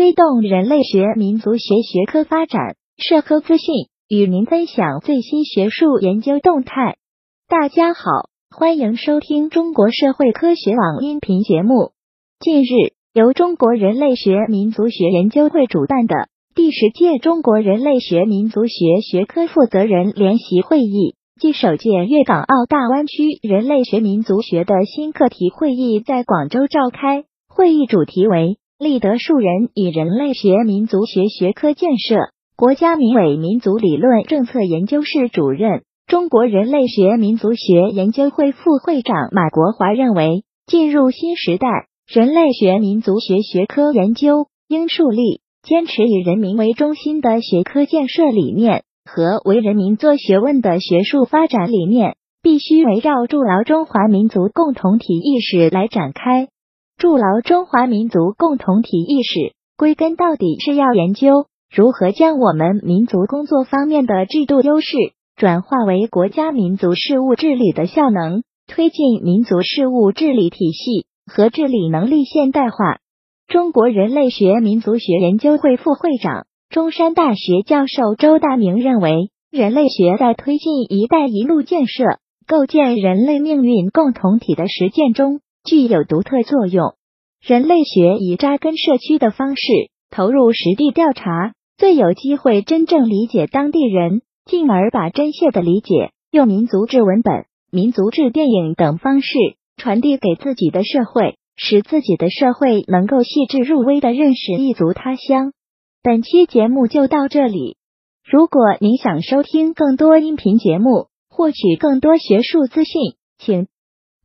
推动人类学民族学学科发展，社科资讯与您分享最新学术研究动态。大家好，欢迎收听中国社会科学网音频节目。近日，由中国人类学民族学研究会主办的第十届中国人类学民族学学科负责人联席会议暨首届粤港澳大湾区人类学民族学的新课题会议在广州召开。会议主题为。立德树人与人类学民族学学科建设。国家民委民族理论政策研究室主任、中国人类学民族学研究会副会长马国华认为，进入新时代，人类学民族学学科研究应树立坚持以人民为中心的学科建设理念和为人民做学问的学术发展理念，必须围绕筑牢中华民族共同体意识来展开。筑牢中华民族共同体意识，归根到底是要研究如何将我们民族工作方面的制度优势转化为国家民族事务治理的效能，推进民族事务治理体系和治理能力现代化。中国人类学民族学研究会副会长、中山大学教授周大明认为，人类学在推进“一带一路”建设、构建人类命运共同体的实践中。具有独特作用。人类学以扎根社区的方式投入实地调查，最有机会真正理解当地人，进而把真切的理解用民族志文本、民族志电影等方式传递给自己的社会，使自己的社会能够细致入微的认识异族他乡。本期节目就到这里。如果您想收听更多音频节目，获取更多学术资讯，请。